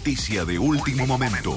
noticia de último momento.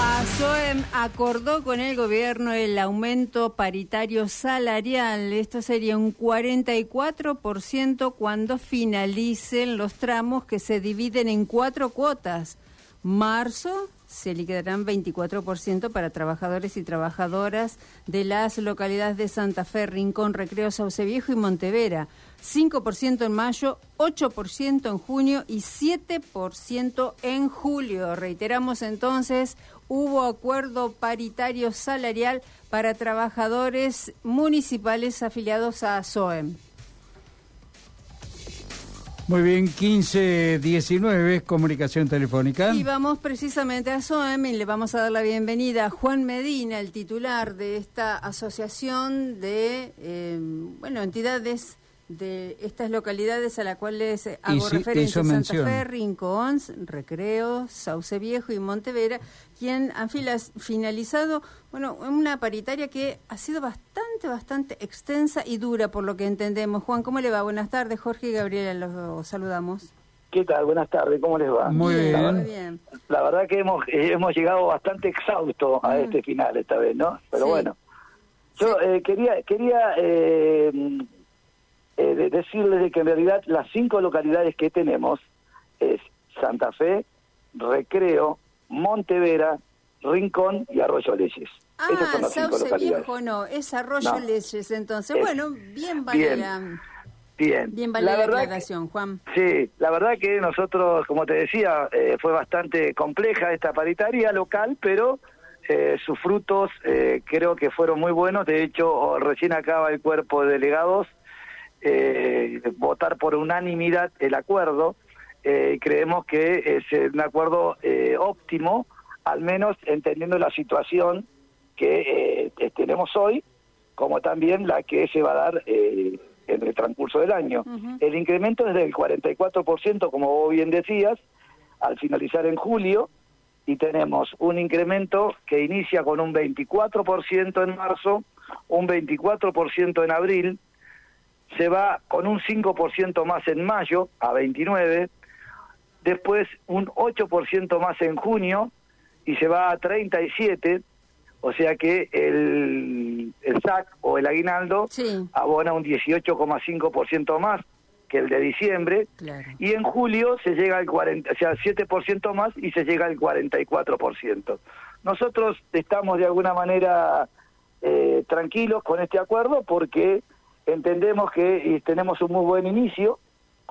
ASOEM acordó con el gobierno el aumento paritario salarial. Esto sería un 44% cuando finalicen los tramos que se dividen en cuatro cuotas. Marzo, se liquidarán 24% para trabajadores y trabajadoras de las localidades de Santa Fe, Rincón, Recreo, Sauce Viejo y Montevera. 5% en mayo, 8% en junio y 7% en julio. Reiteramos entonces, hubo acuerdo paritario salarial para trabajadores municipales afiliados a SOEM. Muy bien, 1519, comunicación telefónica. Y vamos precisamente a SOEM y le vamos a dar la bienvenida a Juan Medina, el titular de esta asociación de eh, bueno entidades de estas localidades a las cuales hago referencia, Santa Fe, Rincón, Recreo, Sauce Viejo y Montevera, quien han finalizado bueno, una paritaria que ha sido bastante, bastante extensa y dura por lo que entendemos. Juan, ¿cómo le va? Buenas tardes, Jorge y Gabriela, los saludamos. ¿Qué tal? Buenas tardes, ¿cómo les va? Muy bien. La, verdad que hemos, eh, hemos llegado bastante exhausto a este final esta vez, ¿no? Pero bueno, yo eh, quería, quería eh, eh, decirles que en realidad las cinco localidades que tenemos es Santa Fe, Recreo, Montevera, Rincón y Arroyo Leyes. Ah, Sauce Viejo no, es Arroyo Leyes entonces. bueno, bien vale la... Bien. Bien vale la, aclaración, Juan. Sí, la verdad que nosotros, como te decía, eh, fue bastante compleja esta paritaria local, pero eh, sus frutos eh, creo que fueron muy buenos. De hecho, recién acaba el cuerpo de delegados eh, votar por unanimidad el acuerdo. Eh, creemos que es un acuerdo eh, óptimo, al menos entendiendo la situación que eh, tenemos hoy, como también la que se va a dar en el transcurso del año. El incremento es del 44%, como vos bien decías, al finalizar en julio, y tenemos un incremento que inicia con un 24% en marzo, un 24% en abril, se va con un 5% más en mayo a 29, después un 8% más en junio y se va a 37, o sea que el, el SAC o el aguinaldo abona un 18,5% más que el de diciembre y en julio se llega al 40, o sea, 7% más y se llega al 44%. Nosotros estamos de alguna manera eh, tranquilos con este acuerdo porque entendemos que tenemos un muy buen inicio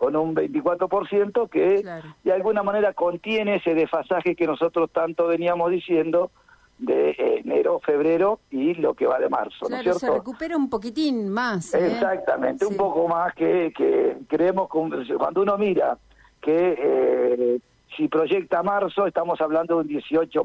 con un 24% que de alguna manera contiene ese desfasaje que nosotros tanto veníamos diciendo de enero, febrero y lo que va de marzo. Claro, ¿no es se recupera un poquitín más. ¿eh? Exactamente, un poco más que, que creemos, cuando uno mira que eh, si proyecta marzo, estamos hablando de un 18%,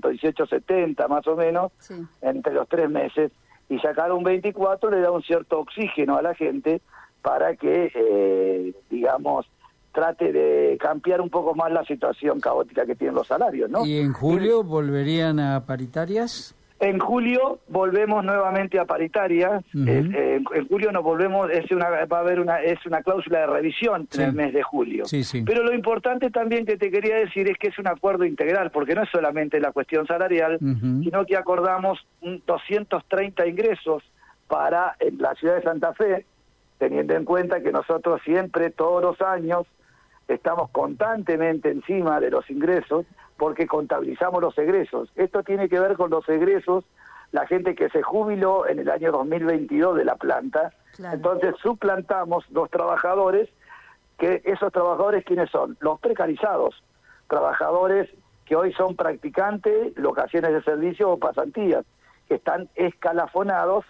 18,70 más o menos, entre los tres meses y sacar un 24 le da un cierto oxígeno a la gente para que, eh, digamos, trate de cambiar un poco más la situación caótica que tienen los salarios, ¿no? ¿Y en julio volverían a paritarias? En julio volvemos nuevamente a paritarias. Eh, en julio nos volvemos, es una, va a haber una, es una cláusula de revisión en el mes de julio. Pero lo importante también que te quería decir es que es un acuerdo integral, porque no es solamente la cuestión salarial, sino que acordamos 230 ingresos para la ciudad de Santa Fe, teniendo en cuenta que nosotros siempre, todos los años, estamos constantemente encima de los ingresos porque contabilizamos los egresos. Esto tiene que ver con los egresos, la gente que se jubiló en el año 2022 de la planta. Entonces suplantamos dos trabajadores, que esos trabajadores, ¿quiénes son? Los precarizados, trabajadores que hoy son practicantes, locaciones de servicio o pasantías, que están escalafonados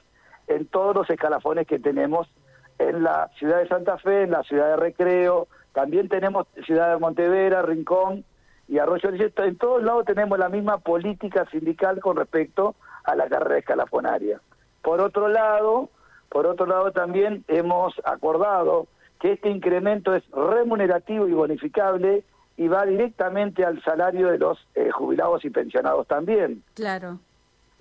en todos los escalafones que tenemos en la ciudad de Santa Fe, en la ciudad de Recreo, también tenemos ciudad de Montevera, Rincón, y Arroyo en todos lados tenemos la misma política sindical con respecto a la carrera escalafonaria. Por otro lado, por otro lado también hemos acordado que este incremento es remunerativo y bonificable y va directamente al salario de los eh, jubilados y pensionados también. Claro.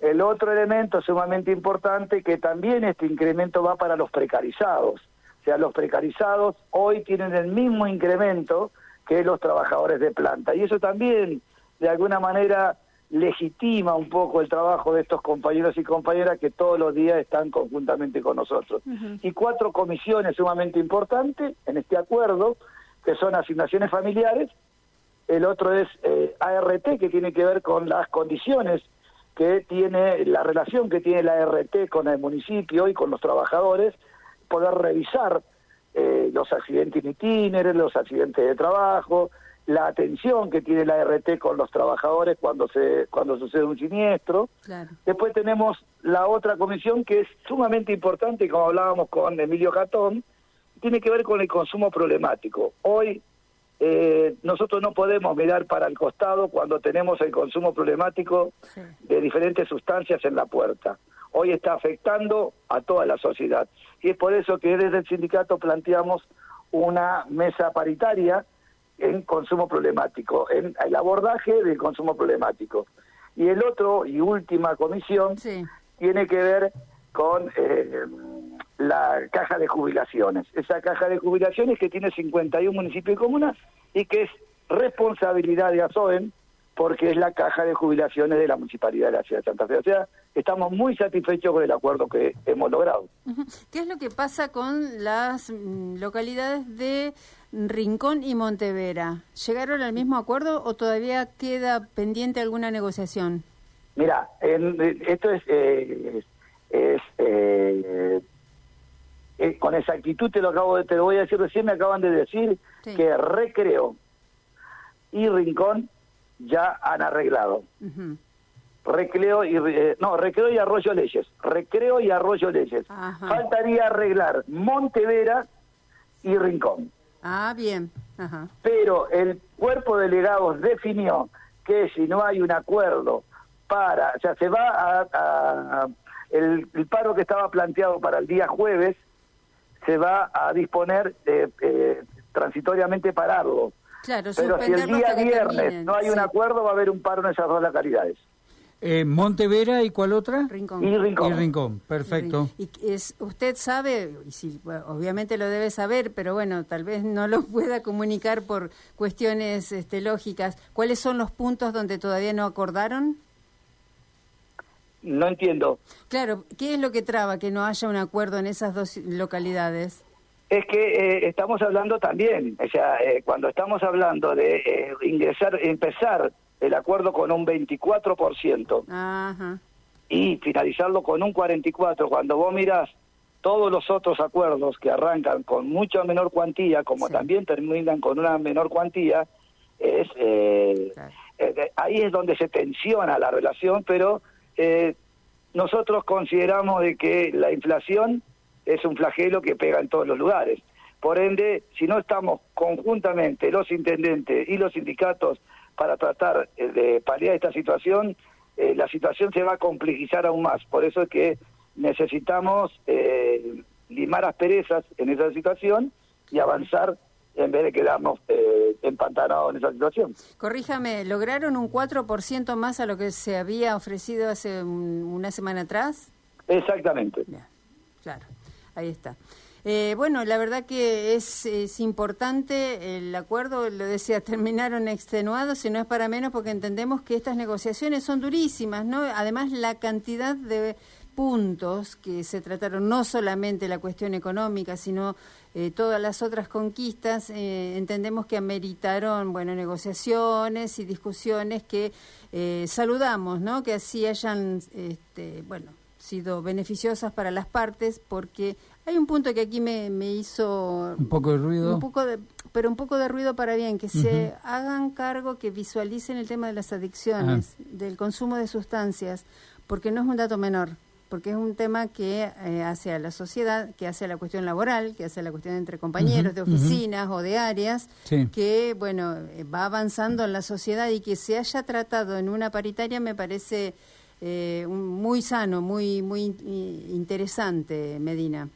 El otro elemento sumamente importante que también este incremento va para los precarizados. O sea, los precarizados hoy tienen el mismo incremento que los trabajadores de planta. Y eso también, de alguna manera, legitima un poco el trabajo de estos compañeros y compañeras que todos los días están conjuntamente con nosotros. Y cuatro comisiones sumamente importantes en este acuerdo, que son asignaciones familiares, el otro es eh, ART, que tiene que ver con las condiciones que tiene, la relación que tiene la ART con el municipio y con los trabajadores, poder revisar eh, los accidentes itineres, los accidentes de trabajo, la atención que tiene la RT con los trabajadores cuando se cuando sucede un siniestro. Después tenemos la otra comisión que es sumamente importante, como hablábamos con Emilio Catón, tiene que ver con el consumo problemático. Hoy eh, nosotros no podemos mirar para el costado cuando tenemos el consumo problemático de diferentes sustancias en la puerta. Hoy está afectando a toda la sociedad. Y es por eso que desde el sindicato planteamos una mesa paritaria en consumo problemático, en el abordaje del consumo problemático. Y el otro y última comisión tiene que ver con eh, la caja de jubilaciones. Esa caja de jubilaciones que tiene 51 municipios y comunas y que es responsabilidad de ASOEM porque es la caja de jubilaciones de la Municipalidad de la Ciudad de Santa Fe. O sea, estamos muy satisfechos con el acuerdo que hemos logrado. ¿Qué es lo que pasa con las mm, localidades de Rincón y Montevera? ¿Llegaron al mismo acuerdo o todavía queda pendiente alguna negociación? Mira, esto es, eh, es eh, eh, con exactitud te lo acabo de, te lo voy a decir recién, me acaban de decir que Recreo y Rincón ya han arreglado. Recreo y eh, no, Recreo y Arroyo Leyes, Recreo y Arroyo Leyes. Faltaría arreglar Montevera y Rincón. Ah, bien. Pero el cuerpo de delegados definió que si no hay un acuerdo para, o sea, se va a, el, paro que estaba planteado para el día jueves se va a disponer eh, eh, transitoriamente pararlo Claro, Pero si el día viernes no hay un acuerdo, va a haber un paro en esas dos localidades. Eh, Montevera y cuál otra? Rincón. Y Rincón. Y Rincón, perfecto. Y es, usted sabe, y si, obviamente lo debe saber, pero bueno, tal vez no lo pueda comunicar por cuestiones este, lógicas. ¿Cuáles son los puntos donde todavía no acordaron? No entiendo. Claro, ¿qué es lo que traba que no haya un acuerdo en esas dos localidades? es que eh, estamos hablando también, o sea, eh, cuando estamos hablando de eh, ingresar, empezar el acuerdo con un 24% y finalizarlo con un 44%, cuando vos mirás todos los otros acuerdos que arrancan con mucha menor cuantía, como también terminan con una menor cuantía, es ahí es donde se tensiona la relación, pero nosotros consideramos de que la inflación es un flagelo que pega en todos los lugares. Por ende, si no estamos conjuntamente los intendentes y los sindicatos para tratar eh, de paliar esta situación, eh, la situación se va a complejizar aún más. Por eso es que necesitamos eh, limar asperezas en esa situación y avanzar en vez de quedarnos eh, empantanados en esa situación. Corríjame, ¿lograron un 4% más a lo que se había ofrecido hace una semana atrás? Exactamente. claro. Ahí está. Eh, bueno, la verdad que es, es, importante el acuerdo, lo decía, terminaron extenuados y no es para menos porque entendemos que estas negociaciones son durísimas, ¿no? Además, la cantidad de puntos que se trataron, no solamente la cuestión económica, sino eh, todas las otras conquistas, eh, entendemos que ameritaron, bueno, negociaciones y discusiones que saludamos, ¿no? Que así hayan, este, bueno, sido beneficiosas para las partes porque hay un punto que aquí me, me hizo un poco de ruido un poco de, pero un poco de ruido para bien que se hagan cargo que visualicen el tema de las adicciones ah. del consumo de sustancias porque no es un dato menor porque es un tema que eh, hace a la sociedad, que hace a la cuestión laboral, que hace a la cuestión entre compañeros de oficinas o de áreas, que bueno eh, va avanzando en la sociedad y que se haya tratado en una paritaria me parece eh, muy sano, muy, muy interesante, Medina.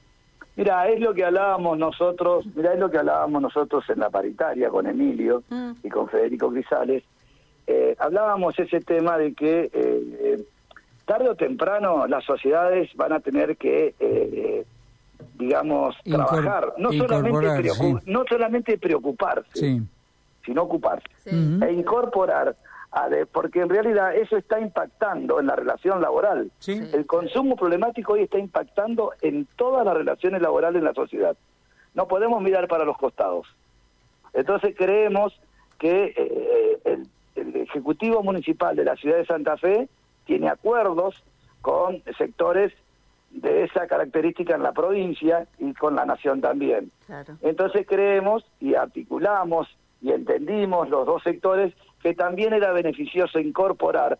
Mira, es lo que hablábamos nosotros, mira, es lo que hablábamos nosotros en la paritaria con Emilio mm. y con Federico Grisales. Eh, hablábamos ese tema de que eh, tarde o temprano las sociedades van a tener que, digamos, trabajar, no solamente, no solamente preocuparse, sino ocuparse. Sí. E incorporar, a de- porque en realidad eso está impactando en la relación laboral. Sí. El consumo problemático hoy está impactando en todas las relaciones laborales en la sociedad. No podemos mirar para los costados. Entonces creemos que eh, el, el Ejecutivo Municipal de la ciudad de Santa Fe tiene acuerdos con sectores de esa característica en la provincia y con la nación también. Claro. Entonces creemos y articulamos y entendimos los dos sectores que también era beneficioso incorporar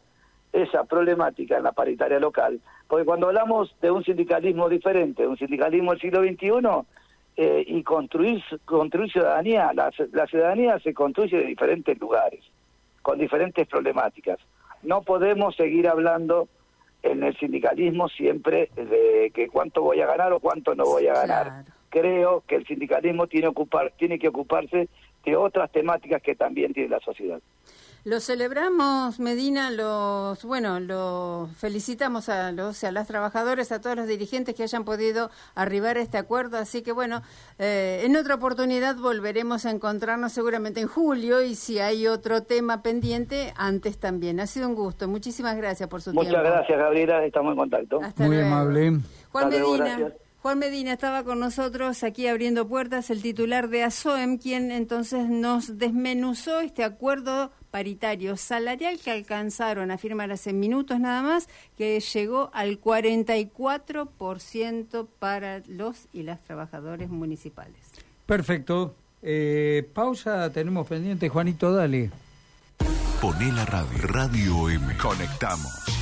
esa problemática en la paritaria local, porque cuando hablamos de un sindicalismo diferente, un sindicalismo del siglo XXI, eh, y construir, construir ciudadanía, la, la ciudadanía se construye de diferentes lugares, con diferentes problemáticas. No podemos seguir hablando en el sindicalismo siempre de que cuánto voy a ganar o cuánto no voy a ganar. Claro. Creo que el sindicalismo tiene, ocupar, tiene que ocuparse de otras temáticas que también tiene la sociedad. Lo celebramos, Medina, los, bueno, lo felicitamos a los, a las trabajadores, a todos los dirigentes que hayan podido arribar a este acuerdo, así que bueno, eh, en otra oportunidad volveremos a encontrarnos seguramente en julio y si hay otro tema pendiente, antes también. Ha sido un gusto, muchísimas gracias por su Muchas tiempo. gracias, Gabriela, estamos en contacto. Hasta Muy luego. amable. Juan Hasta Medina. Juan Medina estaba con nosotros aquí abriendo puertas, el titular de ASOEM, quien entonces nos desmenuzó este acuerdo paritario salarial que alcanzaron a firmar hace minutos nada más, que llegó al 44% para los y las trabajadores municipales. Perfecto. Eh, pausa, tenemos pendiente. Juanito, dale. Poné la radio. Radio M. Conectamos.